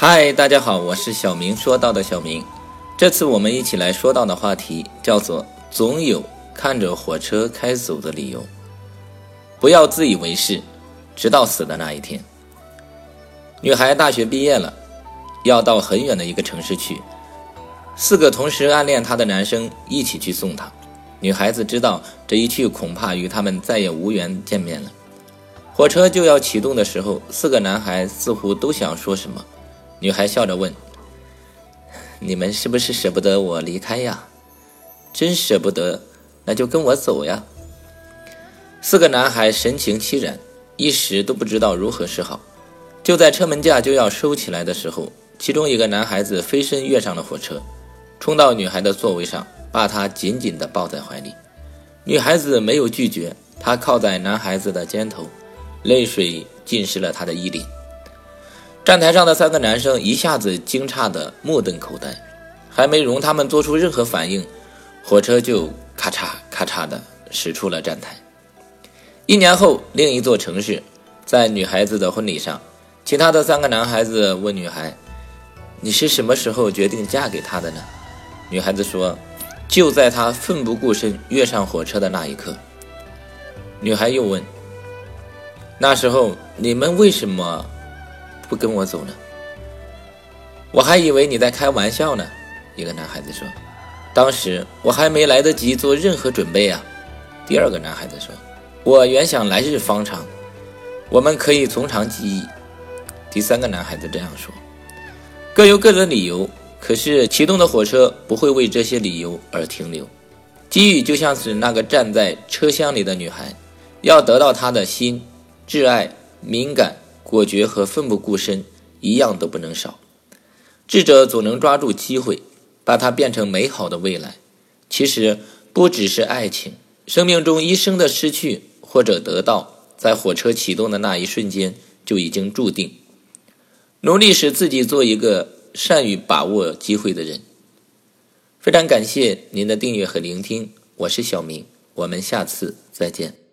嗨，大家好，我是小明。说到的小明，这次我们一起来说到的话题叫做“总有看着火车开走的理由”。不要自以为是，直到死的那一天。女孩大学毕业了，要到很远的一个城市去，四个同时暗恋她的男生一起去送她。女孩子知道这一去恐怕与他们再也无缘见面了。火车就要启动的时候，四个男孩似乎都想说什么。女孩笑着问：“你们是不是舍不得我离开呀？真舍不得，那就跟我走呀。”四个男孩神情凄然，一时都不知道如何是好。就在车门架就要收起来的时候，其中一个男孩子飞身跃上了火车，冲到女孩的座位上，把她紧紧地抱在怀里。女孩子没有拒绝，她靠在男孩子的肩头，泪水浸湿了他的衣领。站台上的三个男生一下子惊诧的目瞪口呆，还没容他们做出任何反应，火车就咔嚓咔嚓的驶出了站台。一年后，另一座城市，在女孩子的婚礼上，其他的三个男孩子问女孩：“你是什么时候决定嫁给他的呢？”女孩子说：“就在他奋不顾身跃上火车的那一刻。”女孩又问：“那时候你们为什么？”不跟我走呢？我还以为你在开玩笑呢。一个男孩子说：“当时我还没来得及做任何准备啊。”第二个男孩子说：“我原想来日方长，我们可以从长计议。”第三个男孩子这样说：“各有各的理由，可是启动的火车不会为这些理由而停留。机遇就像是那个站在车厢里的女孩，要得到她的心，挚爱、敏感。”果决和奋不顾身一样都不能少。智者总能抓住机会，把它变成美好的未来。其实不只是爱情，生命中一生的失去或者得到，在火车启动的那一瞬间就已经注定。努力使自己做一个善于把握机会的人。非常感谢您的订阅和聆听，我是小明，我们下次再见。